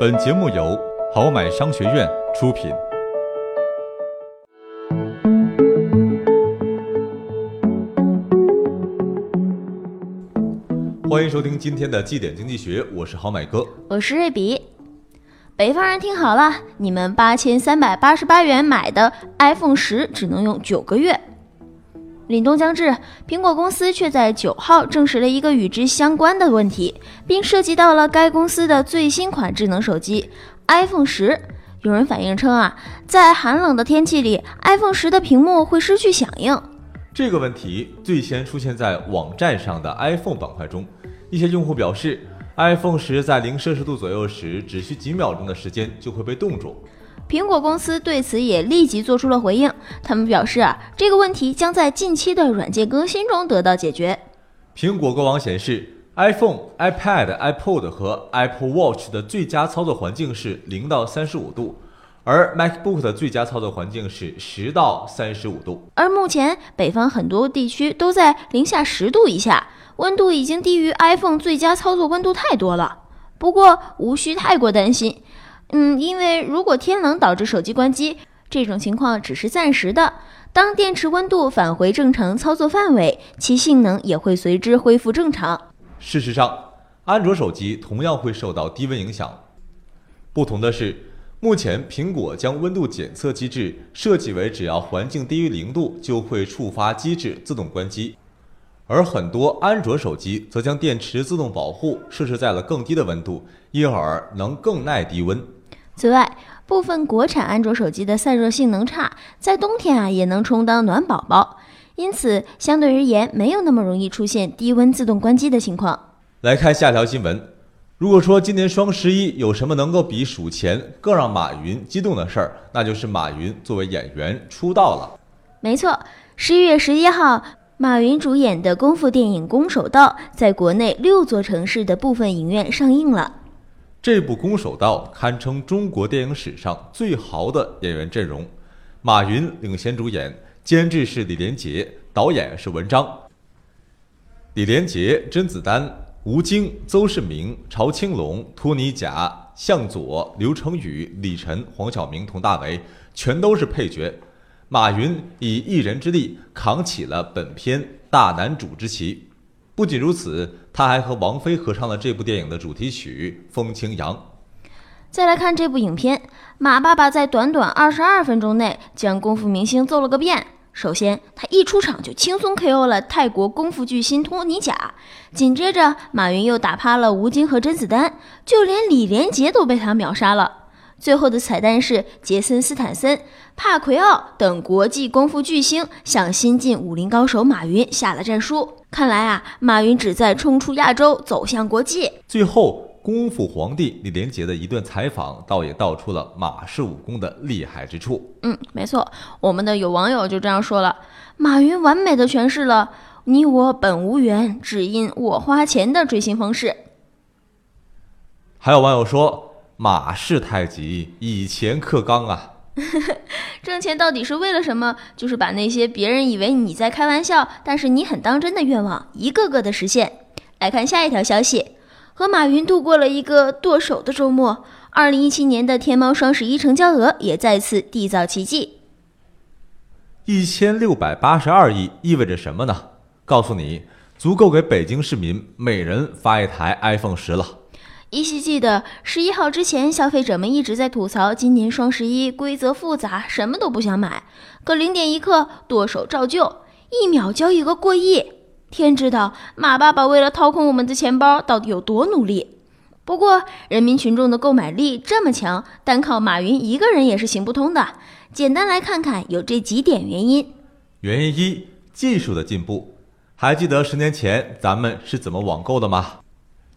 本节目由好买商学院出品。欢迎收听今天的绩点经济学，我是好买哥，我是瑞比。北方人听好了，你们八千三百八十八元买的 iPhone 十只能用九个月。凛冬将至，苹果公司却在九号证实了一个与之相关的问题，并涉及到了该公司的最新款智能手机 iPhone 十。有人反映称啊，在寒冷的天气里，iPhone 十的屏幕会失去响应。这个问题最先出现在网站上的 iPhone 板块中，一些用户表示，iPhone 十在零摄氏度左右时，只需几秒钟的时间就会被冻住。苹果公司对此也立即做出了回应，他们表示啊，这个问题将在近期的软件更新中得到解决。苹果官网显示，iPhone、iPad、iPod 和 Apple Watch 的最佳操作环境是零到三十五度，而 MacBook 的最佳操作环境是十到三十五度。而目前北方很多地区都在零下十度以下，温度已经低于 iPhone 最佳操作温度太多了。不过无需太过担心。嗯，因为如果天冷导致手机关机，这种情况只是暂时的。当电池温度返回正常操作范围，其性能也会随之恢复正常。事实上，安卓手机同样会受到低温影响。不同的是，目前苹果将温度检测机制设计为只要环境低于零度就会触发机制自动关机，而很多安卓手机则将电池自动保护设置在了更低的温度，因而能更耐低温。此外，部分国产安卓手机的散热性能差，在冬天啊也能充当暖宝宝，因此相对而言没有那么容易出现低温自动关机的情况。来看下条新闻，如果说今年双十一有什么能够比数钱更让马云激动的事儿，那就是马云作为演员出道了。没错，十一月十一号，马云主演的功夫电影《攻守道》在国内六座城市的部分影院上映了。这部《攻守道》堪称中国电影史上最豪的演员阵容，马云领衔主演，监制是李连杰，导演是文章。李连杰、甄子丹、吴京、邹市明、曹青龙、托尼贾、向佐、刘成宇、李晨、黄晓明、佟大为，全都是配角。马云以一人之力扛起了本片大男主之旗。不仅如此，他还和王菲合唱了这部电影的主题曲《风清扬》。再来看这部影片，马爸爸在短短二十二分钟内将功夫明星揍了个遍。首先，他一出场就轻松 KO 了泰国功夫巨星托尼贾，紧接着马云又打趴了吴京和甄子丹，就连李连杰都被他秒杀了。最后的彩蛋是杰森斯坦森、帕奎奥等国际功夫巨星向新晋武林高手马云下了战书。看来啊，马云只在冲出亚洲，走向国际。最后，功夫皇帝李连杰的一段采访，倒也道出了马氏武功的厉害之处。嗯，没错，我们的有网友就这样说了：马云完美的诠释了“你我本无缘，只因我花钱”的追星方式。还有网友说。马氏太极以钱克刚啊！挣钱到底是为了什么？就是把那些别人以为你在开玩笑，但是你很当真的愿望，一个个的实现。来看下一条消息，和马云度过了一个剁手的周末。二零一七年的天猫双十一成交额也再次缔造奇迹，一千六百八十二亿意味着什么呢？告诉你，足够给北京市民每人发一台 iPhone 十了。依稀记得十一号之前，消费者们一直在吐槽今年双十一规则复杂，什么都不想买。可零点一刻，剁手照旧，一秒交易额过亿。天知道马爸爸为了掏空我们的钱包到底有多努力。不过人民群众的购买力这么强，单靠马云一个人也是行不通的。简单来看看，有这几点原因。原因一：技术的进步。还记得十年前咱们是怎么网购的吗？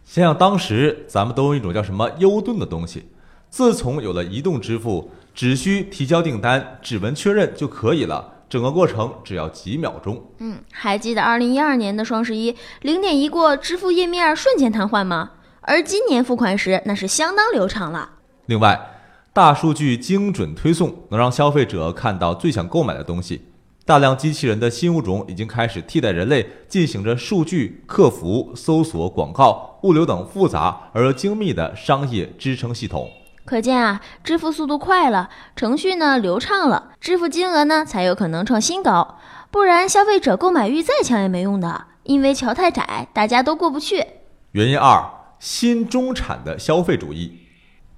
想想当时，咱们都用一种叫什么优盾的东西。自从有了移动支付，只需提交订单，指纹确认就可以了，整个过程只要几秒钟。嗯，还记得二零一二年的双十一，零点一过，支付页面瞬间瘫痪吗？而今年付款时，那是相当流畅了。另外，大数据精准推送，能让消费者看到最想购买的东西。大量机器人的新物种已经开始替代人类，进行着数据、客服、搜索、广告、物流等复杂而又精密的商业支撑系统。可见啊，支付速度快了，程序呢流畅了，支付金额呢才有可能创新高。不然，消费者购买欲再强也没用的，因为桥太窄，大家都过不去。原因二：新中产的消费主义。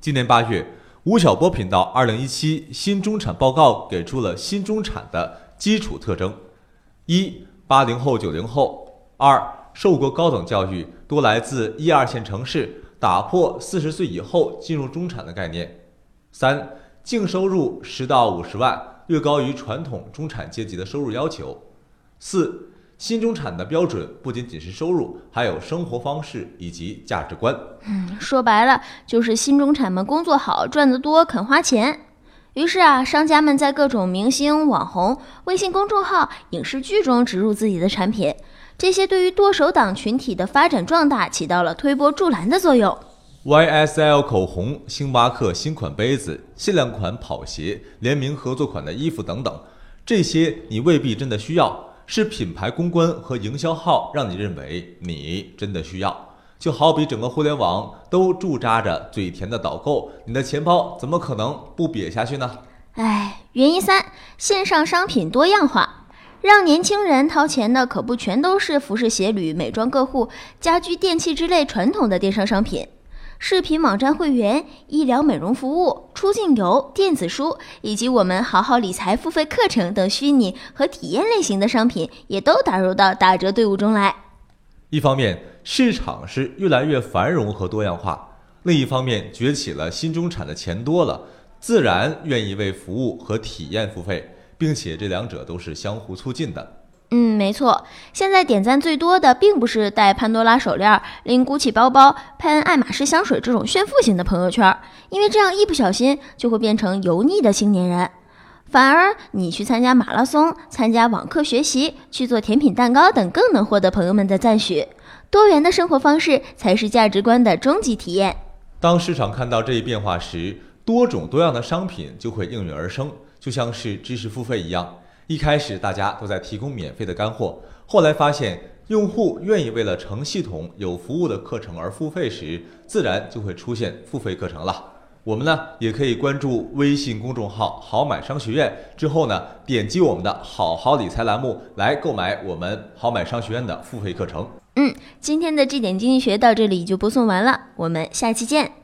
今年八月，吴晓波频道《二零一七新中产报告》给出了新中产的。基础特征：一、八零后、九零后；二、受过高等教育，多来自一二线城市，打破四十岁以后进入中产的概念；三、净收入十到五十万，略高于传统中产阶级的收入要求；四、新中产的标准不仅仅是收入，还有生活方式以及价值观。嗯，说白了就是新中产们工作好，赚得多，肯花钱。于是啊，商家们在各种明星、网红、微信公众号、影视剧中植入自己的产品，这些对于剁手党群体的发展壮大起到了推波助澜的作用。YSL 口红、星巴克新款杯子、限量款跑鞋、联名合作款的衣服等等，这些你未必真的需要，是品牌公关和营销号让你认为你真的需要。就好比整个互联网都驻扎着嘴甜的导购，你的钱包怎么可能不瘪下去呢？哎，原因三：线上商品多样化，让年轻人掏钱的可不全都是服饰鞋履、美妆个护、家居电器之类传统的电商商品，视频网站会员、医疗美容服务、出境游、电子书，以及我们好好理财付费课程等虚拟和体验类型的商品，也都打入到打折队伍中来。一方面，市场是越来越繁荣和多样化；另一方面，崛起了新中产的钱多了，自然愿意为服务和体验付费，并且这两者都是相互促进的。嗯，没错。现在点赞最多的，并不是戴潘多拉手链、拎 GUCCI 包包、喷爱马仕香水这种炫富型的朋友圈，因为这样一不小心就会变成油腻的青年人。反而，你去参加马拉松、参加网课学习、去做甜品蛋糕等，更能获得朋友们的赞许。多元的生活方式才是价值观的终极体验。当市场看到这一变化时，多种多样的商品就会应运而生，就像是知识付费一样。一开始大家都在提供免费的干货，后来发现用户愿意为了成系统、有服务的课程而付费时，自然就会出现付费课程了。我们呢也可以关注微信公众号“好买商学院”，之后呢点击我们的“好好理财”栏目来购买我们好买商学院的付费课程。嗯，今天的这点经济学到这里就播送完了，我们下期见。